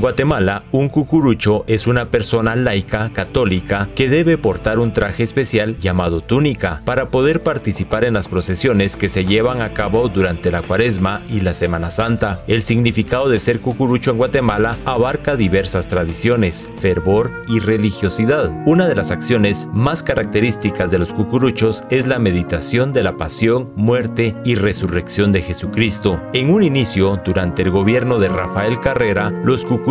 Guatemala, un cucurucho es una persona laica católica que debe portar un traje especial llamado túnica para poder participar en las procesiones que se llevan a cabo durante la cuaresma y la Semana Santa. El significado de ser cucurucho en Guatemala abarca diversas tradiciones, fervor y religiosidad. Una de las acciones más características de los cucuruchos es la meditación de la pasión, muerte y resurrección de Jesucristo. En un inicio, durante el gobierno de Rafael Carrera, los cucuruchos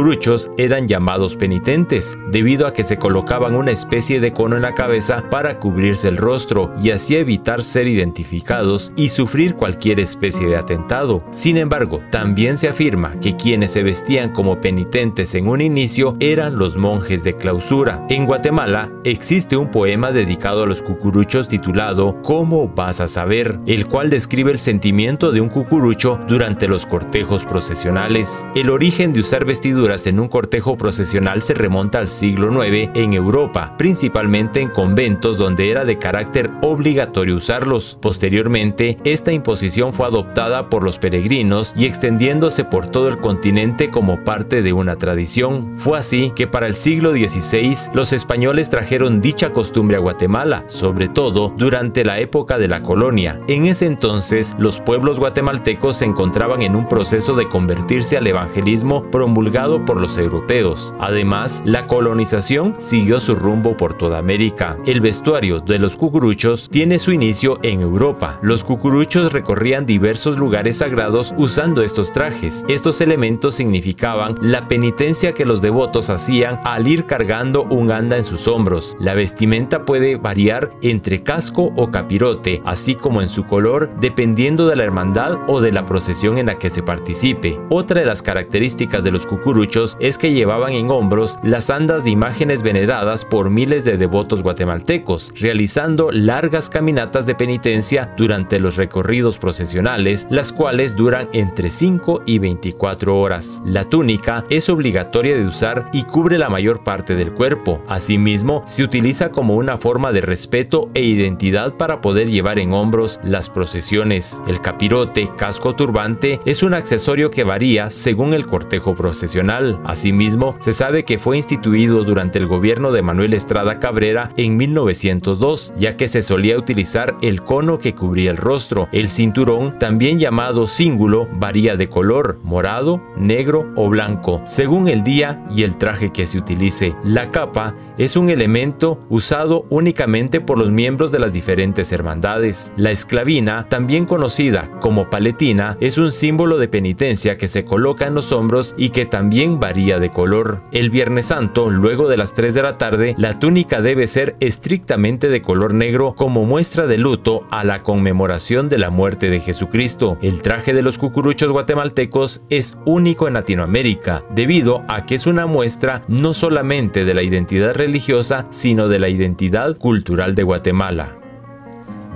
eran llamados penitentes, debido a que se colocaban una especie de cono en la cabeza para cubrirse el rostro y así evitar ser identificados y sufrir cualquier especie de atentado. Sin embargo, también se afirma que quienes se vestían como penitentes en un inicio eran los monjes de clausura. En Guatemala existe un poema dedicado a los cucuruchos titulado ¿Cómo vas a saber?, el cual describe el sentimiento de un cucurucho durante los cortejos procesionales. El origen de usar vestiduras en un cortejo procesional se remonta al siglo IX en Europa, principalmente en conventos donde era de carácter obligatorio usarlos. Posteriormente, esta imposición fue adoptada por los peregrinos y extendiéndose por todo el continente como parte de una tradición. Fue así que para el siglo XVI los españoles trajeron dicha costumbre a Guatemala, sobre todo durante la época de la colonia. En ese entonces, los pueblos guatemaltecos se encontraban en un proceso de convertirse al evangelismo promulgado por los europeos. Además, la colonización siguió su rumbo por toda América. El vestuario de los cucuruchos tiene su inicio en Europa. Los cucuruchos recorrían diversos lugares sagrados usando estos trajes. Estos elementos significaban la penitencia que los devotos hacían al ir cargando un anda en sus hombros. La vestimenta puede variar entre casco o capirote, así como en su color, dependiendo de la hermandad o de la procesión en la que se participe. Otra de las características de los cucuruchos es que llevaban en hombros las andas de imágenes veneradas por miles de devotos guatemaltecos, realizando largas caminatas de penitencia durante los recorridos procesionales, las cuales duran entre 5 y 24 horas. La túnica es obligatoria de usar y cubre la mayor parte del cuerpo. Asimismo, se utiliza como una forma de respeto e identidad para poder llevar en hombros las procesiones. El capirote, casco turbante, es un accesorio que varía según el cortejo procesional. Asimismo, se sabe que fue instituido durante el gobierno de Manuel Estrada Cabrera en 1902, ya que se solía utilizar el cono que cubría el rostro. El cinturón, también llamado cíngulo, varía de color, morado, negro o blanco, según el día y el traje que se utilice. La capa es un elemento usado únicamente por los miembros de las diferentes hermandades. La esclavina, también conocida como paletina, es un símbolo de penitencia que se coloca en los hombros y que varía de color. El Viernes Santo, luego de las 3 de la tarde, la túnica debe ser estrictamente de color negro como muestra de luto a la conmemoración de la muerte de Jesucristo. El traje de los cucuruchos guatemaltecos es único en Latinoamérica, debido a que es una muestra no solamente de la identidad religiosa, sino de la identidad cultural de Guatemala.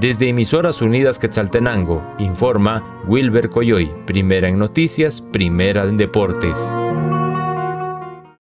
Desde Emisoras Unidas Quetzaltenango, informa Wilber Coyoy, primera en noticias, primera en deportes.